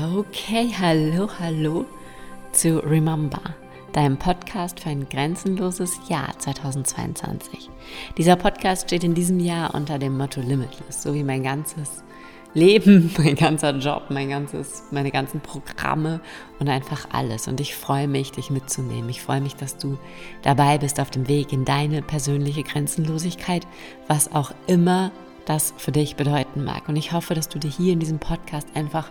Okay, hallo, hallo zu Remember, deinem Podcast für ein grenzenloses Jahr 2022. Dieser Podcast steht in diesem Jahr unter dem Motto Limitless, so wie mein ganzes Leben, mein ganzer Job, mein ganzes, meine ganzen Programme und einfach alles. Und ich freue mich, dich mitzunehmen. Ich freue mich, dass du dabei bist auf dem Weg in deine persönliche Grenzenlosigkeit, was auch immer das für dich bedeuten mag. Und ich hoffe, dass du dir hier in diesem Podcast einfach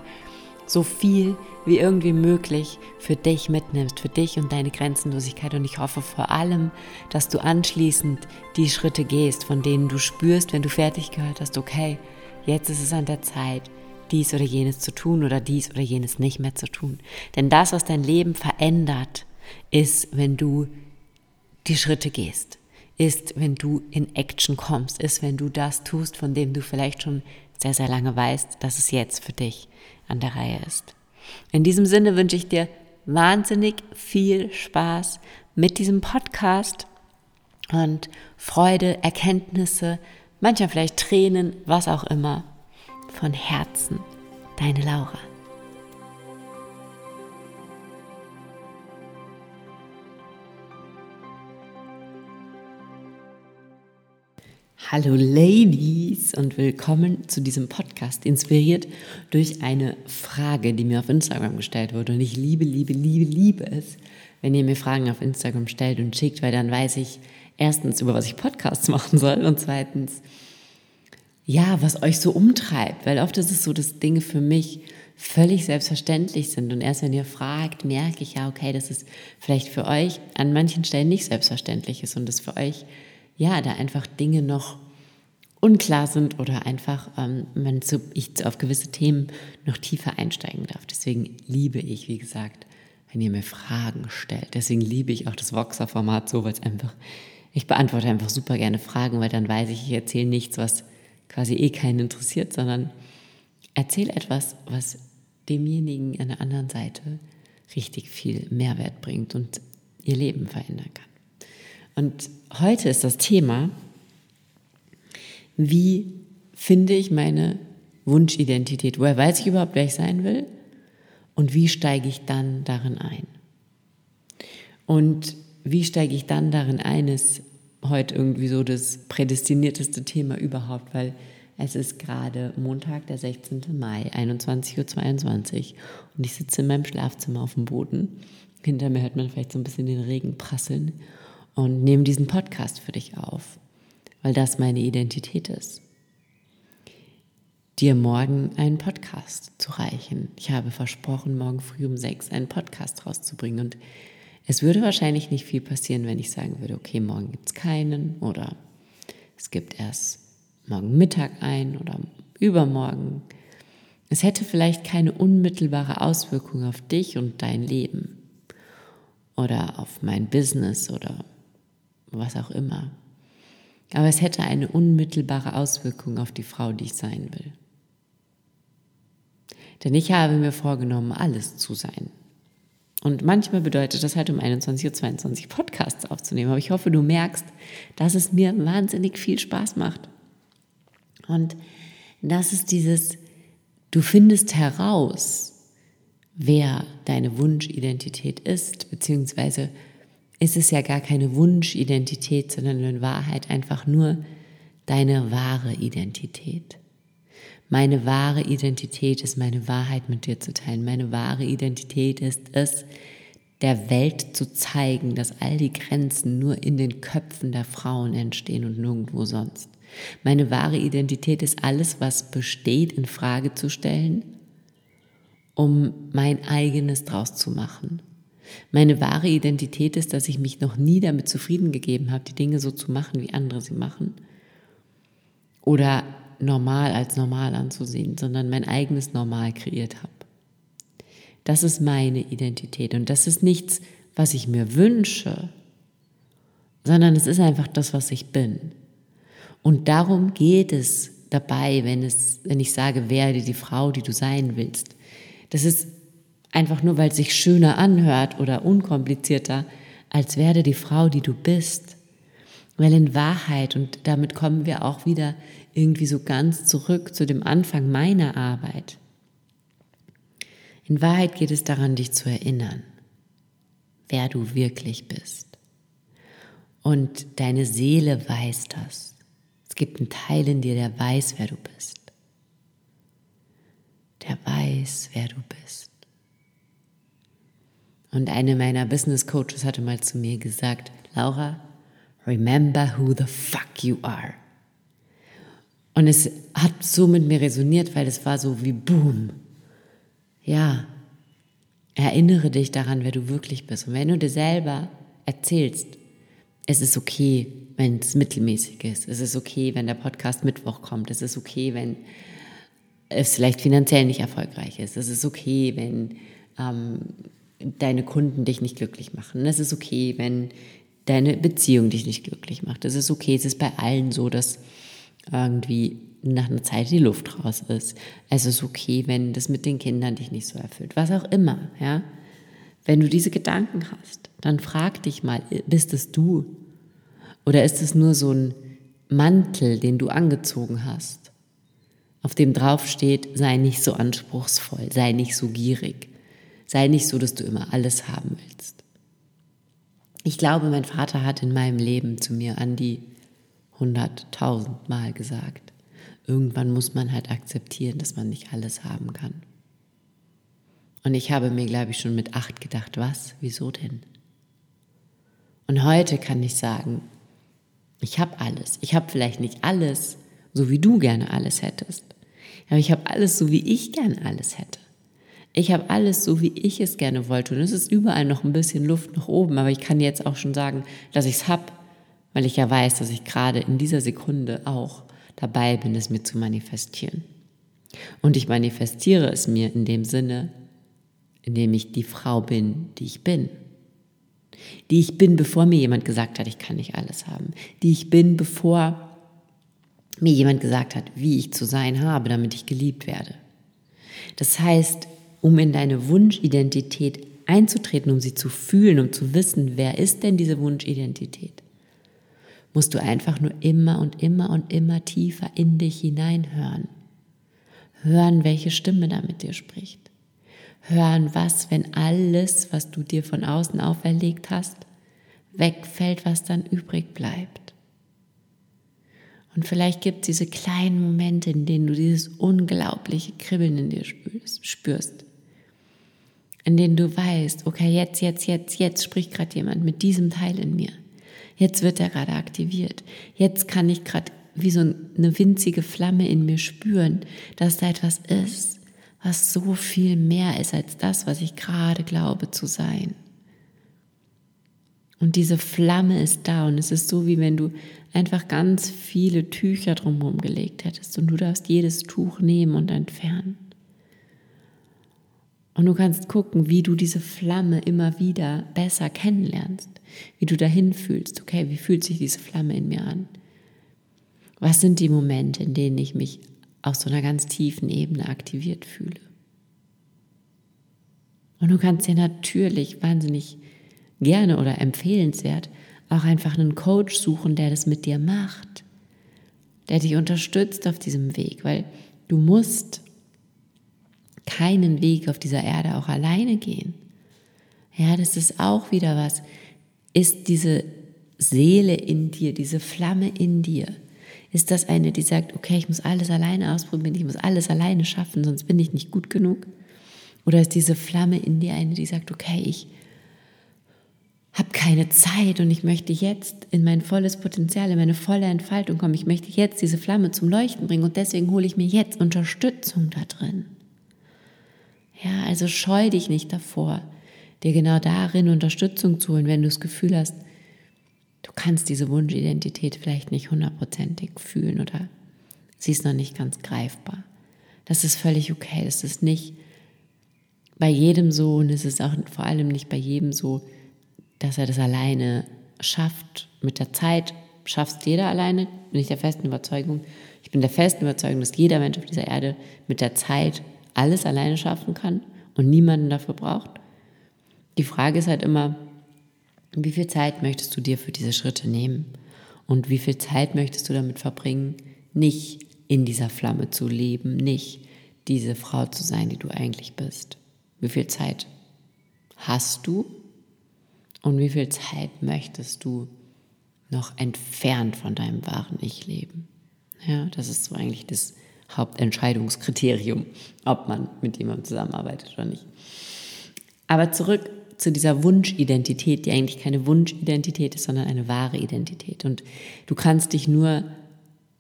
so viel wie irgendwie möglich für dich mitnimmst, für dich und deine Grenzenlosigkeit. Und ich hoffe vor allem, dass du anschließend die Schritte gehst, von denen du spürst, wenn du fertig gehört hast, okay, jetzt ist es an der Zeit, dies oder jenes zu tun oder dies oder jenes nicht mehr zu tun. Denn das, was dein Leben verändert, ist, wenn du die Schritte gehst, ist, wenn du in Action kommst, ist, wenn du das tust, von dem du vielleicht schon sehr, sehr lange weißt, dass es jetzt für dich an der Reihe ist. In diesem Sinne wünsche ich dir wahnsinnig viel Spaß mit diesem Podcast und Freude, Erkenntnisse, manchmal vielleicht Tränen, was auch immer. Von Herzen, deine Laura. Hallo Ladies und willkommen zu diesem Podcast, inspiriert durch eine Frage, die mir auf Instagram gestellt wurde. Und ich liebe, liebe, liebe, liebe es, wenn ihr mir Fragen auf Instagram stellt und schickt, weil dann weiß ich erstens, über was ich Podcasts machen soll und zweitens, ja, was euch so umtreibt. Weil oft ist es so, dass Dinge für mich völlig selbstverständlich sind. Und erst wenn ihr fragt, merke ich ja, okay, dass es vielleicht für euch an manchen Stellen nicht selbstverständlich ist und es für euch ja, da einfach Dinge noch unklar sind oder einfach ähm, man zu, ich auf gewisse Themen noch tiefer einsteigen darf. Deswegen liebe ich, wie gesagt, wenn ihr mir Fragen stellt. Deswegen liebe ich auch das Voxer-Format so, weil es einfach, ich beantworte einfach super gerne Fragen, weil dann weiß ich, ich erzähle nichts, was quasi eh keinen interessiert, sondern erzähle etwas, was demjenigen an der anderen Seite richtig viel Mehrwert bringt und ihr Leben verändern kann. Und heute ist das Thema, wie finde ich meine Wunschidentität? Woher weiß ich überhaupt, wer ich sein will? Und wie steige ich dann darin ein? Und wie steige ich dann darin ein, ist heute irgendwie so das prädestinierteste Thema überhaupt, weil es ist gerade Montag, der 16. Mai, 21.22 Uhr und ich sitze in meinem Schlafzimmer auf dem Boden. Hinter mir hört man vielleicht so ein bisschen den Regen prasseln und nehme diesen Podcast für dich auf, weil das meine Identität ist. Dir morgen einen Podcast zu reichen. Ich habe versprochen, morgen früh um sechs einen Podcast rauszubringen und es würde wahrscheinlich nicht viel passieren, wenn ich sagen würde, okay, morgen gibt es keinen oder es gibt erst morgen Mittag ein oder übermorgen. Es hätte vielleicht keine unmittelbare Auswirkung auf dich und dein Leben oder auf mein Business oder was auch immer. Aber es hätte eine unmittelbare Auswirkung auf die Frau, die ich sein will. Denn ich habe mir vorgenommen, alles zu sein. Und manchmal bedeutet das halt um 21.22 Uhr Podcasts aufzunehmen. Aber ich hoffe, du merkst, dass es mir wahnsinnig viel Spaß macht. Und das ist dieses, du findest heraus, wer deine Wunschidentität ist, beziehungsweise ist es ja gar keine Wunschidentität, sondern in Wahrheit einfach nur deine wahre Identität. Meine wahre Identität ist meine Wahrheit mit dir zu teilen. Meine wahre Identität ist es, der Welt zu zeigen, dass all die Grenzen nur in den Köpfen der Frauen entstehen und nirgendwo sonst. Meine wahre Identität ist alles, was besteht, in Frage zu stellen, um mein eigenes draus zu machen. Meine wahre Identität ist, dass ich mich noch nie damit zufrieden gegeben habe, die Dinge so zu machen, wie andere sie machen. Oder normal als normal anzusehen, sondern mein eigenes Normal kreiert habe. Das ist meine Identität und das ist nichts, was ich mir wünsche, sondern es ist einfach das, was ich bin. Und darum geht es dabei, wenn, es, wenn ich sage, werde die Frau, die du sein willst. Das ist einfach nur weil es sich schöner anhört oder unkomplizierter, als werde die Frau, die du bist. Weil in Wahrheit, und damit kommen wir auch wieder irgendwie so ganz zurück zu dem Anfang meiner Arbeit. In Wahrheit geht es daran, dich zu erinnern, wer du wirklich bist. Und deine Seele weiß das. Es gibt einen Teil in dir, der weiß, wer du bist. Der weiß, wer du bist. Und eine meiner Business Coaches hatte mal zu mir gesagt, Laura, remember who the fuck you are. Und es hat so mit mir resoniert, weil es war so wie Boom. Ja, erinnere dich daran, wer du wirklich bist. Und wenn du dir selber erzählst, es ist okay, wenn es mittelmäßig ist. Es ist okay, wenn der Podcast Mittwoch kommt. Es ist okay, wenn es vielleicht finanziell nicht erfolgreich ist. Es ist okay, wenn ähm, deine Kunden dich nicht glücklich machen. Es ist okay, wenn deine Beziehung dich nicht glücklich macht. Es ist okay, es ist bei allen so, dass irgendwie nach einer Zeit die Luft raus ist. Es ist okay, wenn das mit den Kindern dich nicht so erfüllt. Was auch immer, ja. Wenn du diese Gedanken hast, dann frag dich mal, bist es du? Oder ist es nur so ein Mantel, den du angezogen hast, auf dem drauf steht, sei nicht so anspruchsvoll, sei nicht so gierig, sei nicht so, dass du immer alles haben willst. Ich glaube, mein Vater hat in meinem Leben zu mir an die hunderttausend Mal gesagt, irgendwann muss man halt akzeptieren, dass man nicht alles haben kann. Und ich habe mir, glaube ich, schon mit acht gedacht, was, wieso denn? Und heute kann ich sagen, ich habe alles. Ich habe vielleicht nicht alles, so wie du gerne alles hättest. Aber ich habe alles, so wie ich gerne alles hätte. Ich habe alles so, wie ich es gerne wollte. Und es ist überall noch ein bisschen Luft nach oben. Aber ich kann jetzt auch schon sagen, dass ich es habe, weil ich ja weiß, dass ich gerade in dieser Sekunde auch dabei bin, es mir zu manifestieren. Und ich manifestiere es mir in dem Sinne, in dem ich die Frau bin, die ich bin. Die ich bin, bevor mir jemand gesagt hat, ich kann nicht alles haben. Die ich bin, bevor mir jemand gesagt hat, wie ich zu sein habe, damit ich geliebt werde. Das heißt, um in deine Wunschidentität einzutreten, um sie zu fühlen, um zu wissen, wer ist denn diese Wunschidentität, musst du einfach nur immer und immer und immer tiefer in dich hineinhören. Hören, welche Stimme da mit dir spricht. Hören, was, wenn alles, was du dir von außen auferlegt hast, wegfällt, was dann übrig bleibt. Und vielleicht gibt es diese kleinen Momente, in denen du dieses unglaubliche Kribbeln in dir spürst. In denen du weißt, okay, jetzt, jetzt, jetzt, jetzt spricht gerade jemand mit diesem Teil in mir. Jetzt wird er gerade aktiviert. Jetzt kann ich gerade wie so eine winzige Flamme in mir spüren, dass da etwas ist, was so viel mehr ist als das, was ich gerade glaube zu sein. Und diese Flamme ist da und es ist so, wie wenn du einfach ganz viele Tücher drumherum gelegt hättest und du darfst jedes Tuch nehmen und entfernen. Und du kannst gucken, wie du diese Flamme immer wieder besser kennenlernst, wie du dahin fühlst. Okay, wie fühlt sich diese Flamme in mir an? Was sind die Momente, in denen ich mich auf so einer ganz tiefen Ebene aktiviert fühle? Und du kannst dir natürlich wahnsinnig gerne oder empfehlenswert auch einfach einen Coach suchen, der das mit dir macht, der dich unterstützt auf diesem Weg, weil du musst keinen Weg auf dieser Erde auch alleine gehen. Ja, das ist auch wieder was. Ist diese Seele in dir, diese Flamme in dir, ist das eine, die sagt, okay, ich muss alles alleine ausprobieren, ich muss alles alleine schaffen, sonst bin ich nicht gut genug? Oder ist diese Flamme in dir eine, die sagt, okay, ich habe keine Zeit und ich möchte jetzt in mein volles Potenzial, in meine volle Entfaltung kommen. Ich möchte jetzt diese Flamme zum Leuchten bringen und deswegen hole ich mir jetzt Unterstützung da drin. Ja, also scheu dich nicht davor, dir genau darin Unterstützung zu holen, wenn du das Gefühl hast, du kannst diese Wunschidentität vielleicht nicht hundertprozentig fühlen oder sie ist noch nicht ganz greifbar. Das ist völlig okay. Das ist nicht bei jedem so und es ist auch vor allem nicht bei jedem so, dass er das alleine schafft. Mit der Zeit schaffst jeder alleine, bin ich der festen Überzeugung. Ich bin der festen Überzeugung, dass jeder Mensch auf dieser Erde mit der Zeit alles alleine schaffen kann und niemanden dafür braucht. Die Frage ist halt immer, wie viel Zeit möchtest du dir für diese Schritte nehmen? Und wie viel Zeit möchtest du damit verbringen, nicht in dieser Flamme zu leben, nicht diese Frau zu sein, die du eigentlich bist? Wie viel Zeit hast du und wie viel Zeit möchtest du noch entfernt von deinem wahren Ich leben? Ja, das ist so eigentlich das Hauptentscheidungskriterium, ob man mit jemandem zusammenarbeitet oder nicht. Aber zurück zu dieser Wunschidentität, die eigentlich keine Wunschidentität ist, sondern eine wahre Identität. Und du kannst dich nur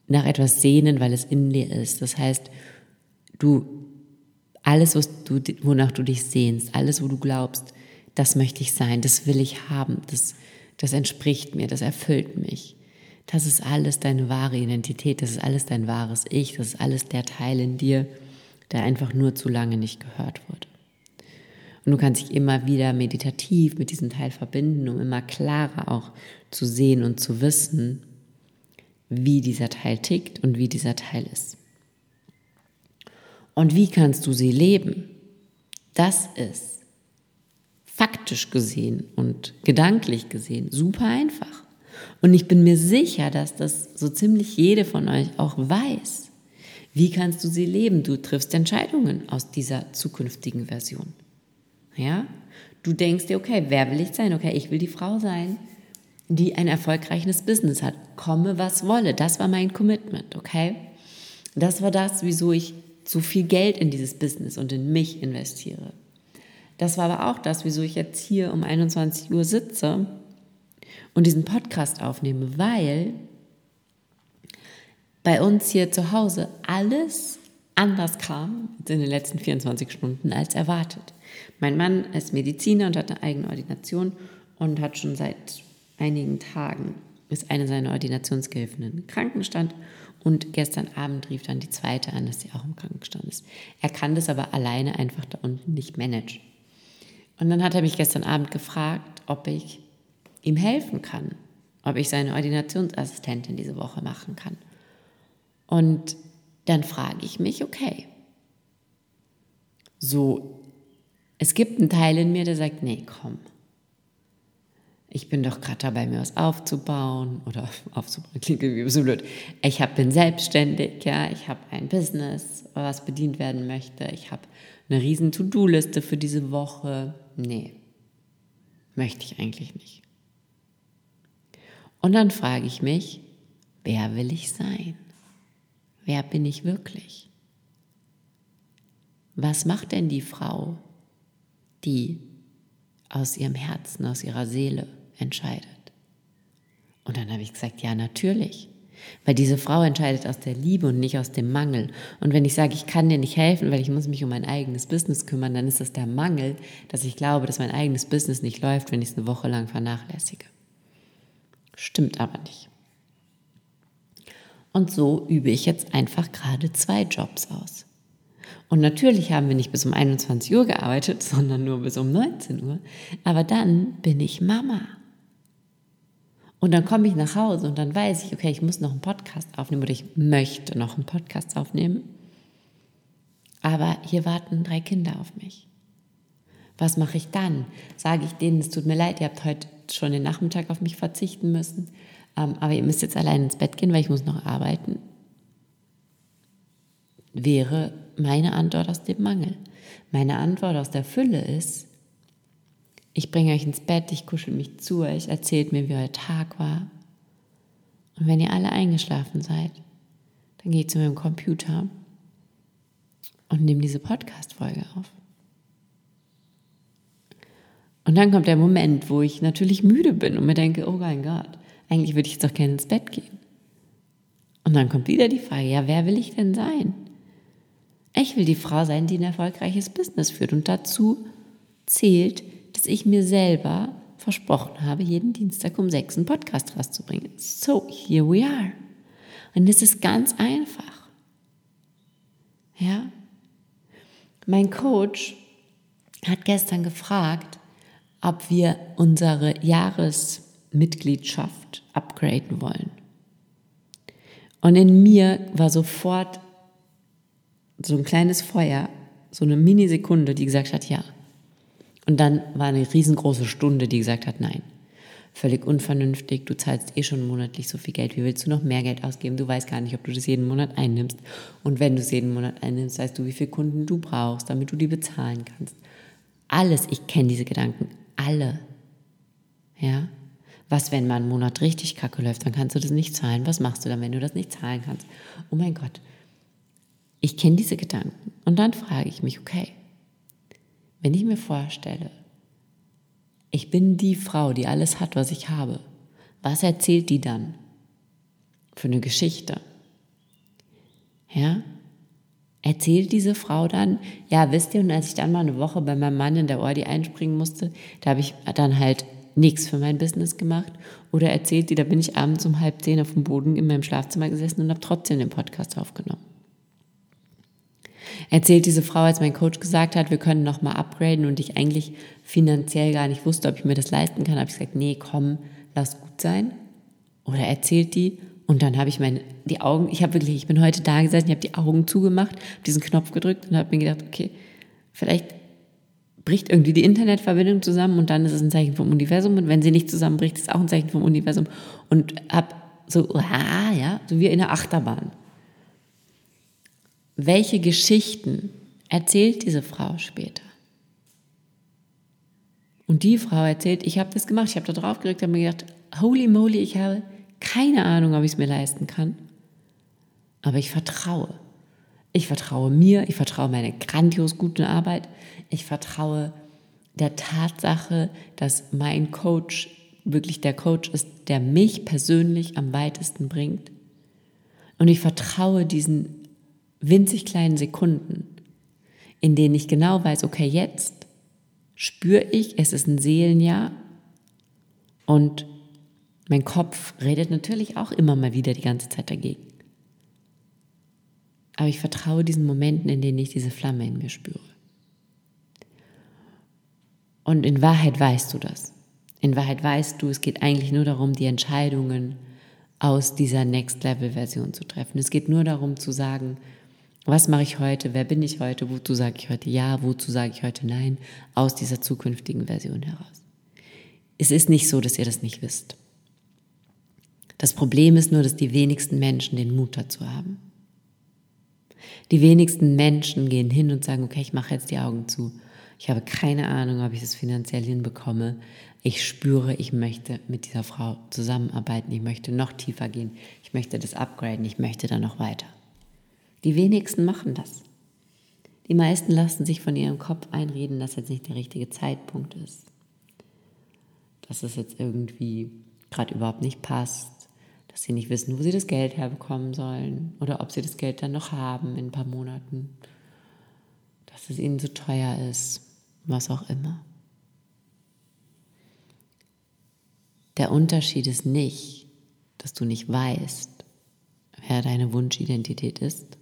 nach etwas sehnen, weil es in dir ist. Das heißt, du, alles, was du, wonach du dich sehnst, alles, wo du glaubst, das möchte ich sein, das will ich haben, das, das entspricht mir, das erfüllt mich. Das ist alles deine wahre Identität, das ist alles dein wahres Ich, das ist alles der Teil in dir, der einfach nur zu lange nicht gehört wurde. Und du kannst dich immer wieder meditativ mit diesem Teil verbinden, um immer klarer auch zu sehen und zu wissen, wie dieser Teil tickt und wie dieser Teil ist. Und wie kannst du sie leben? Das ist faktisch gesehen und gedanklich gesehen super einfach. Und ich bin mir sicher, dass das so ziemlich jede von euch auch weiß. Wie kannst du sie leben? Du triffst Entscheidungen aus dieser zukünftigen Version. Ja? Du denkst dir, okay, wer will ich sein? Okay, ich will die Frau sein, die ein erfolgreiches Business hat. Komme, was wolle. Das war mein Commitment, okay? Das war das, wieso ich so viel Geld in dieses Business und in mich investiere. Das war aber auch das, wieso ich jetzt hier um 21 Uhr sitze und diesen Podcast aufnehme, weil bei uns hier zu Hause alles anders kam in den letzten 24 Stunden als erwartet. Mein Mann ist Mediziner und hat eine eigene Ordination und hat schon seit einigen Tagen ist eine seiner Ordinationsgehilfen im Krankenstand und gestern Abend rief dann die zweite an, dass sie auch im Krankenstand ist. Er kann das aber alleine einfach da unten nicht managen. Und dann hat er mich gestern Abend gefragt, ob ich ihm helfen kann, ob ich seine Ordinationsassistentin diese Woche machen kann. Und dann frage ich mich, okay, so, es gibt einen Teil in mir, der sagt, nee, komm, ich bin doch gerade dabei, mir was aufzubauen oder aufzubauen, klingt irgendwie so blöd. Ich hab, bin selbstständig, ja, ich habe ein Business, was bedient werden möchte. Ich habe eine riesen To-Do-Liste für diese Woche. Nee, möchte ich eigentlich nicht. Und dann frage ich mich, wer will ich sein? Wer bin ich wirklich? Was macht denn die Frau, die aus ihrem Herzen, aus ihrer Seele entscheidet? Und dann habe ich gesagt, ja, natürlich. Weil diese Frau entscheidet aus der Liebe und nicht aus dem Mangel. Und wenn ich sage, ich kann dir nicht helfen, weil ich muss mich um mein eigenes Business kümmern, dann ist das der Mangel, dass ich glaube, dass mein eigenes Business nicht läuft, wenn ich es eine Woche lang vernachlässige. Stimmt aber nicht. Und so übe ich jetzt einfach gerade zwei Jobs aus. Und natürlich haben wir nicht bis um 21 Uhr gearbeitet, sondern nur bis um 19 Uhr. Aber dann bin ich Mama. Und dann komme ich nach Hause und dann weiß ich, okay, ich muss noch einen Podcast aufnehmen oder ich möchte noch einen Podcast aufnehmen. Aber hier warten drei Kinder auf mich. Was mache ich dann? Sage ich denen, es tut mir leid, ihr habt heute schon den Nachmittag auf mich verzichten müssen, ähm, aber ihr müsst jetzt allein ins Bett gehen, weil ich muss noch arbeiten, wäre meine Antwort aus dem Mangel. Meine Antwort aus der Fülle ist, ich bringe euch ins Bett, ich kuschel mich zu euch, erzählt mir, wie euer Tag war. Und wenn ihr alle eingeschlafen seid, dann gehe ich zu meinem Computer und nehme diese Podcast-Folge auf. Und dann kommt der Moment, wo ich natürlich müde bin und mir denke, oh mein Gott, eigentlich würde ich jetzt doch gerne ins Bett gehen. Und dann kommt wieder die Frage, ja, wer will ich denn sein? Ich will die Frau sein, die ein erfolgreiches Business führt. Und dazu zählt, dass ich mir selber versprochen habe, jeden Dienstag um sechs einen Podcast rauszubringen. So, here we are. Und es ist ganz einfach. Ja? Mein Coach hat gestern gefragt, ob wir unsere Jahresmitgliedschaft upgraden wollen. Und in mir war sofort so ein kleines Feuer, so eine Minisekunde, die gesagt hat, ja. Und dann war eine riesengroße Stunde, die gesagt hat, nein. Völlig unvernünftig, du zahlst eh schon monatlich so viel Geld, wie willst du noch mehr Geld ausgeben? Du weißt gar nicht, ob du das jeden Monat einnimmst. Und wenn du es jeden Monat einnimmst, weißt du, wie viele Kunden du brauchst, damit du die bezahlen kannst Alles, ich kenne diese Gedanken, alle. Ja? Was, wenn mal ein Monat richtig kacke läuft, dann kannst du das nicht zahlen. Was machst du dann, wenn du das nicht zahlen kannst? Oh mein Gott. Ich kenne diese Gedanken. Und dann frage ich mich, okay, wenn ich mir vorstelle, ich bin die Frau, die alles hat, was ich habe, was erzählt die dann für eine Geschichte? Ja? Erzählt diese Frau dann, ja, wisst ihr, und als ich dann mal eine Woche bei meinem Mann in der Ordi einspringen musste, da habe ich dann halt nichts für mein Business gemacht. Oder erzählt die, da bin ich abends um halb zehn auf dem Boden in meinem Schlafzimmer gesessen und habe trotzdem den Podcast aufgenommen. Erzählt diese Frau, als mein Coach gesagt hat, wir können nochmal upgraden und ich eigentlich finanziell gar nicht wusste, ob ich mir das leisten kann, habe ich gesagt, nee, komm, lass gut sein. Oder erzählt die, und dann habe ich meine, die Augen, ich habe wirklich, ich bin heute da gesessen, ich habe die Augen zugemacht, habe diesen Knopf gedrückt und habe mir gedacht, okay, vielleicht bricht irgendwie die Internetverbindung zusammen und dann ist es ein Zeichen vom Universum und wenn sie nicht zusammenbricht, ist es auch ein Zeichen vom Universum und habe so, ah, ja, so wie in der Achterbahn. Welche Geschichten erzählt diese Frau später? Und die Frau erzählt, ich habe das gemacht, ich habe da drauf gerückt, habe mir gedacht, holy moly, ich habe keine Ahnung, ob ich es mir leisten kann. Aber ich vertraue. Ich vertraue mir, ich vertraue meine grandios gute Arbeit. Ich vertraue der Tatsache, dass mein Coach wirklich der Coach ist, der mich persönlich am weitesten bringt. Und ich vertraue diesen winzig kleinen Sekunden, in denen ich genau weiß, okay, jetzt spüre ich, es ist ein Seelenjahr und mein Kopf redet natürlich auch immer mal wieder die ganze Zeit dagegen. Aber ich vertraue diesen Momenten, in denen ich diese Flamme in mir spüre. Und in Wahrheit weißt du das. In Wahrheit weißt du, es geht eigentlich nur darum, die Entscheidungen aus dieser Next-Level-Version zu treffen. Es geht nur darum zu sagen, was mache ich heute, wer bin ich heute, wozu sage ich heute ja, wozu sage ich heute nein, aus dieser zukünftigen Version heraus. Es ist nicht so, dass ihr das nicht wisst. Das Problem ist nur, dass die wenigsten Menschen den Mut dazu haben. Die wenigsten Menschen gehen hin und sagen, okay, ich mache jetzt die Augen zu. Ich habe keine Ahnung, ob ich das finanziell hinbekomme. Ich spüre, ich möchte mit dieser Frau zusammenarbeiten. Ich möchte noch tiefer gehen. Ich möchte das upgraden. Ich möchte da noch weiter. Die wenigsten machen das. Die meisten lassen sich von ihrem Kopf einreden, dass jetzt nicht der richtige Zeitpunkt ist. Dass es jetzt irgendwie gerade überhaupt nicht passt dass sie nicht wissen, wo sie das Geld herbekommen sollen oder ob sie das Geld dann noch haben in ein paar Monaten, dass es ihnen zu teuer ist, was auch immer. Der Unterschied ist nicht, dass du nicht weißt, wer deine Wunschidentität ist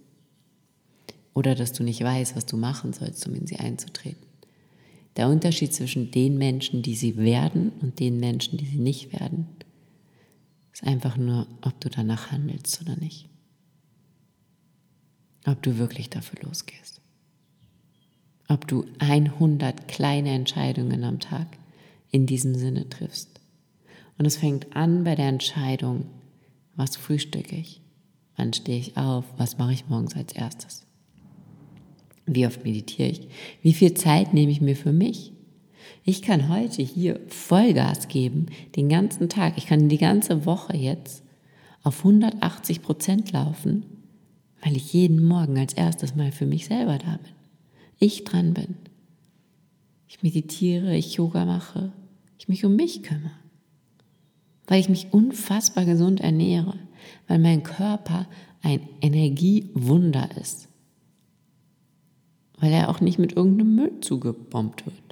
oder dass du nicht weißt, was du machen sollst, um in sie einzutreten. Der Unterschied zwischen den Menschen, die sie werden und den Menschen, die sie nicht werden, ist einfach nur, ob du danach handelst oder nicht. Ob du wirklich dafür losgehst. Ob du 100 kleine Entscheidungen am Tag in diesem Sinne triffst. Und es fängt an bei der Entscheidung, was frühstücke ich? Wann stehe ich auf? Was mache ich morgens als erstes? Wie oft meditiere ich? Wie viel Zeit nehme ich mir für mich? Ich kann heute hier Vollgas geben, den ganzen Tag. Ich kann die ganze Woche jetzt auf 180 Prozent laufen, weil ich jeden Morgen als erstes mal für mich selber da bin. Ich dran bin. Ich meditiere, ich Yoga mache, ich mich um mich kümmere. Weil ich mich unfassbar gesund ernähre, weil mein Körper ein Energiewunder ist. Weil er auch nicht mit irgendeinem Müll zugebombt wird.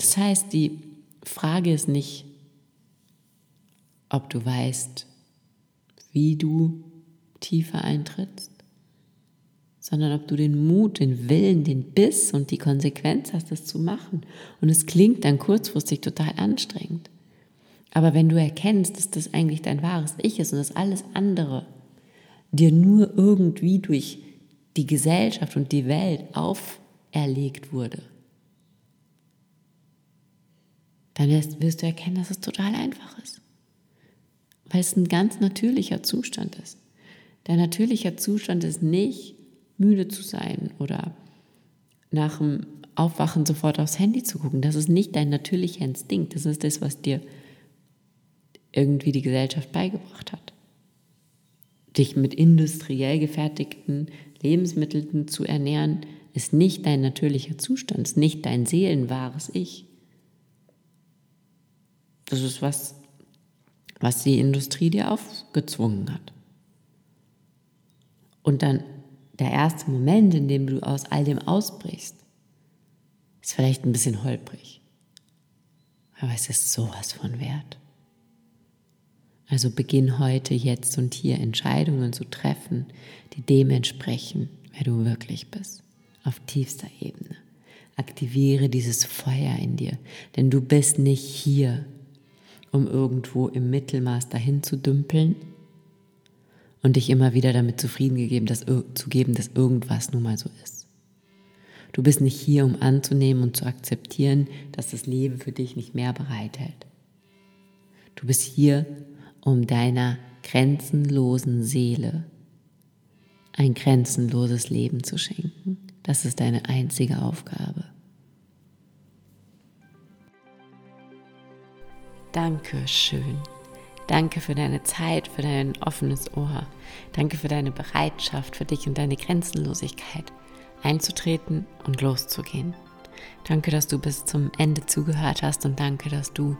Das heißt, die Frage ist nicht, ob du weißt, wie du tiefer eintrittst, sondern ob du den Mut, den Willen, den Biss und die Konsequenz hast, das zu machen. Und es klingt dann kurzfristig total anstrengend. Aber wenn du erkennst, dass das eigentlich dein wahres Ich ist und dass alles andere dir nur irgendwie durch die Gesellschaft und die Welt auferlegt wurde, dann wirst du erkennen, dass es total einfach ist. Weil es ein ganz natürlicher Zustand ist. Der natürliche Zustand ist nicht, müde zu sein oder nach dem Aufwachen sofort aufs Handy zu gucken. Das ist nicht dein natürlicher Instinkt. Das ist das, was dir irgendwie die Gesellschaft beigebracht hat. Dich mit industriell gefertigten Lebensmitteln zu ernähren, ist nicht dein natürlicher Zustand, ist nicht dein seelenwahres Ich. Das ist was, was die Industrie dir aufgezwungen hat. Und dann der erste Moment, in dem du aus all dem ausbrichst, ist vielleicht ein bisschen holprig. Aber es ist sowas von wert. Also beginn heute, jetzt und hier Entscheidungen zu treffen, die dem entsprechen, wer du wirklich bist, auf tiefster Ebene. Aktiviere dieses Feuer in dir, denn du bist nicht hier, um irgendwo im Mittelmaß dahin zu dümpeln und dich immer wieder damit zufrieden gegeben, dass, zu geben, dass irgendwas nun mal so ist. Du bist nicht hier, um anzunehmen und zu akzeptieren, dass das Leben für dich nicht mehr bereithält. Du bist hier, um deiner grenzenlosen Seele ein grenzenloses Leben zu schenken. Das ist deine einzige Aufgabe. Danke schön. Danke für deine Zeit, für dein offenes Ohr. Danke für deine Bereitschaft, für dich und deine Grenzenlosigkeit einzutreten und loszugehen. Danke, dass du bis zum Ende zugehört hast und danke, dass du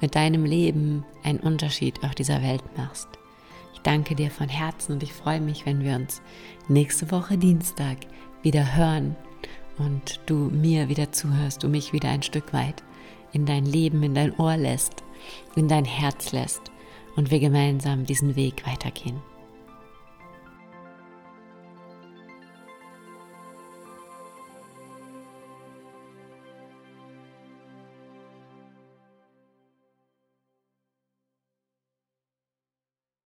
mit deinem Leben einen Unterschied auf dieser Welt machst. Ich danke dir von Herzen und ich freue mich, wenn wir uns nächste Woche Dienstag wieder hören und du mir wieder zuhörst, du mich wieder ein Stück weit in dein Leben, in dein Ohr lässt, in dein Herz lässt und wir gemeinsam diesen Weg weitergehen.